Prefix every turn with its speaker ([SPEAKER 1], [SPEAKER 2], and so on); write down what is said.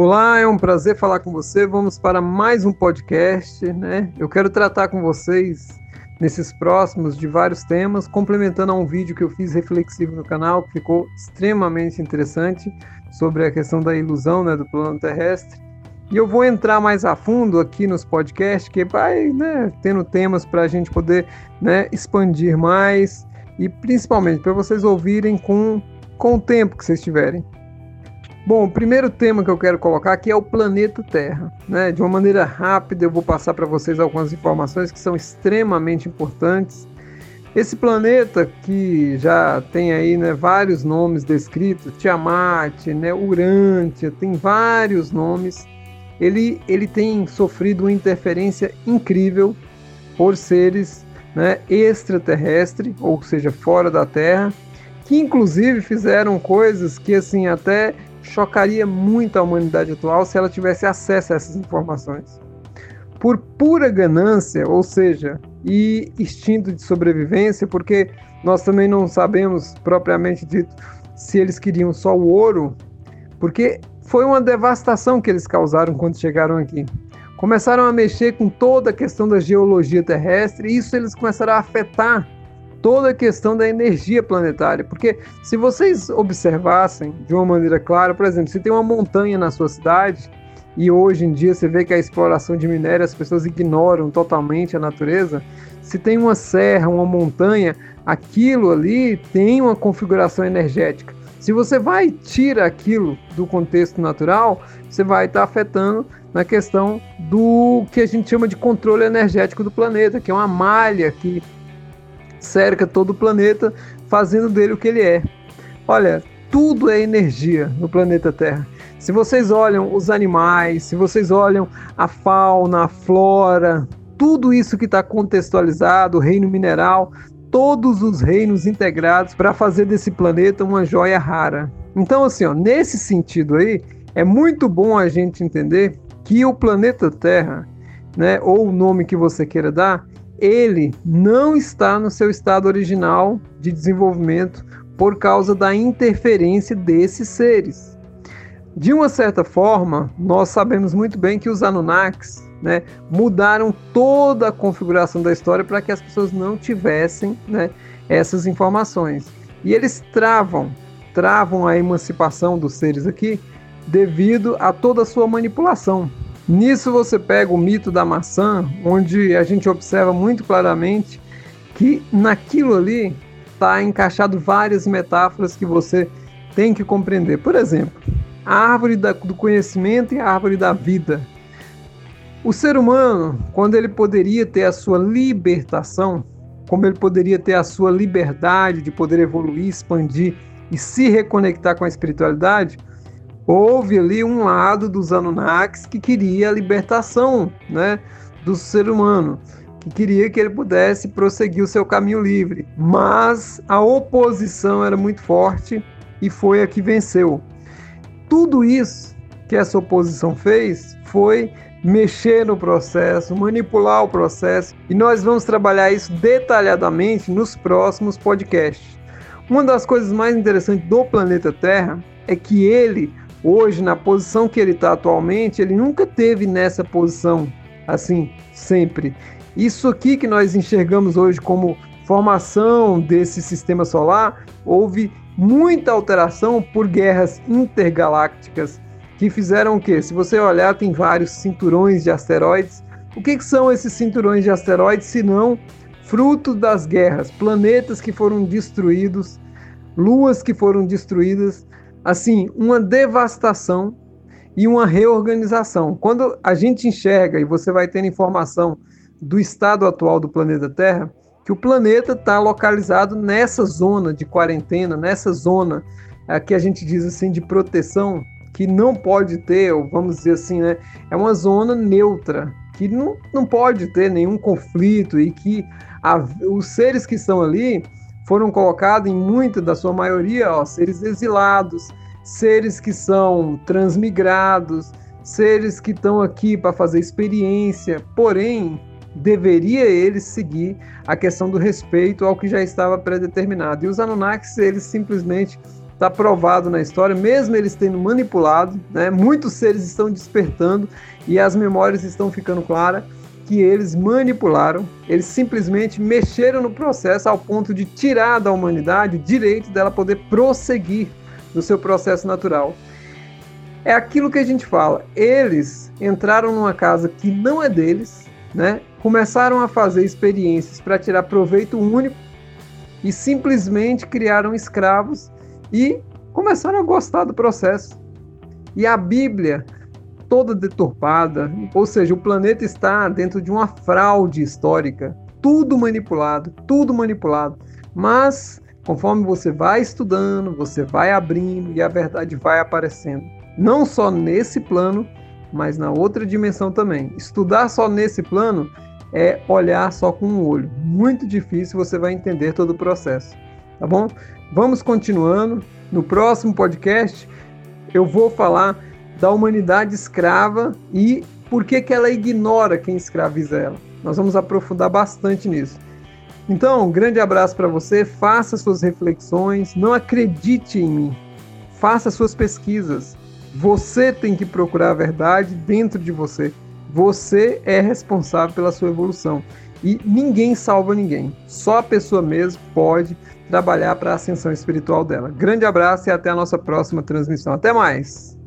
[SPEAKER 1] Olá, é um prazer falar com você. Vamos para mais um podcast, né? Eu quero tratar com vocês nesses próximos de vários temas, complementando a um vídeo que eu fiz reflexivo no canal, que ficou extremamente interessante sobre a questão da ilusão, né, do plano terrestre. E eu vou entrar mais a fundo aqui nos podcasts, que vai, né, tendo temas para a gente poder, né, expandir mais e principalmente para vocês ouvirem com com o tempo que vocês tiverem. Bom, o primeiro tema que eu quero colocar aqui é o planeta Terra. Né? De uma maneira rápida, eu vou passar para vocês algumas informações que são extremamente importantes. Esse planeta que já tem aí né, vários nomes descritos, Tiamat, né, Urântia, tem vários nomes. Ele, ele tem sofrido uma interferência incrível por seres né, extraterrestres, ou seja, fora da Terra, que inclusive fizeram coisas que assim até chocaria muito a humanidade atual se ela tivesse acesso a essas informações. Por pura ganância, ou seja, e instinto de sobrevivência, porque nós também não sabemos propriamente dito se eles queriam só o ouro, porque foi uma devastação que eles causaram quando chegaram aqui. Começaram a mexer com toda a questão da geologia terrestre, e isso eles começaram a afetar toda a questão da energia planetária. Porque se vocês observassem de uma maneira clara, por exemplo, se tem uma montanha na sua cidade e hoje em dia você vê que a exploração de minério as pessoas ignoram totalmente a natureza, se tem uma serra, uma montanha, aquilo ali tem uma configuração energética. Se você vai e tira aquilo do contexto natural, você vai estar afetando na questão do que a gente chama de controle energético do planeta, que é uma malha que cerca todo o planeta, fazendo dele o que ele é. Olha, tudo é energia no planeta Terra. Se vocês olham os animais, se vocês olham a fauna, a flora, tudo isso que está contextualizado, o reino mineral, todos os reinos integrados para fazer desse planeta uma joia rara. Então, assim, ó, nesse sentido aí, é muito bom a gente entender que o planeta Terra, né, ou o nome que você queira dar, ele não está no seu estado original de desenvolvimento por causa da interferência desses seres. De uma certa forma, nós sabemos muito bem que os Anunnakis né, mudaram toda a configuração da história para que as pessoas não tivessem né, essas informações. E eles travam, travam a emancipação dos seres aqui devido a toda a sua manipulação. Nisso você pega o mito da maçã, onde a gente observa muito claramente que naquilo ali está encaixado várias metáforas que você tem que compreender. Por exemplo, a árvore do conhecimento e a árvore da vida. O ser humano, quando ele poderia ter a sua libertação, como ele poderia ter a sua liberdade de poder evoluir, expandir e se reconectar com a espiritualidade, houve ali um lado dos Anunnakis que queria a libertação né, do ser humano, que queria que ele pudesse prosseguir o seu caminho livre. Mas a oposição era muito forte e foi a que venceu. Tudo isso que essa oposição fez foi mexer no processo, manipular o processo, e nós vamos trabalhar isso detalhadamente nos próximos podcasts. Uma das coisas mais interessantes do planeta Terra é que ele hoje, na posição que ele está atualmente, ele nunca teve nessa posição, assim, sempre. Isso aqui que nós enxergamos hoje como formação desse sistema solar, houve muita alteração por guerras intergalácticas que fizeram o quê? Se você olhar, tem vários cinturões de asteroides. O que, que são esses cinturões de asteroides, se não fruto das guerras, planetas que foram destruídos, luas que foram destruídas assim, uma devastação e uma reorganização. Quando a gente enxerga, e você vai ter informação do estado atual do planeta Terra, que o planeta está localizado nessa zona de quarentena, nessa zona é, que a gente diz assim de proteção, que não pode ter, ou vamos dizer assim, né, é uma zona neutra, que não, não pode ter nenhum conflito e que a, os seres que estão ali foram colocados em muita da sua maioria, ó, seres exilados, seres que são transmigrados, seres que estão aqui para fazer experiência, porém deveria eles seguir a questão do respeito ao que já estava predeterminado. E os Anunnakis, eles simplesmente está provado na história, mesmo eles tendo manipulado, né, muitos seres estão despertando e as memórias estão ficando claras que eles manipularam, eles simplesmente mexeram no processo ao ponto de tirar da humanidade o direito dela poder prosseguir no seu processo natural. É aquilo que a gente fala. Eles entraram numa casa que não é deles, né? Começaram a fazer experiências para tirar proveito único e simplesmente criaram escravos e começaram a gostar do processo. E a Bíblia toda deturpada, ou seja, o planeta está dentro de uma fraude histórica, tudo manipulado, tudo manipulado. Mas conforme você vai estudando, você vai abrindo e a verdade vai aparecendo. Não só nesse plano, mas na outra dimensão também. Estudar só nesse plano é olhar só com um olho. Muito difícil, você vai entender todo o processo. Tá bom? Vamos continuando. No próximo podcast eu vou falar da humanidade escrava e por que, que ela ignora quem escraviza ela. Nós vamos aprofundar bastante nisso. Então, um grande abraço para você, faça suas reflexões, não acredite em mim, faça suas pesquisas. Você tem que procurar a verdade dentro de você. Você é responsável pela sua evolução. E ninguém salva ninguém. Só a pessoa mesmo pode trabalhar para a ascensão espiritual dela. Grande abraço e até a nossa próxima transmissão. Até mais!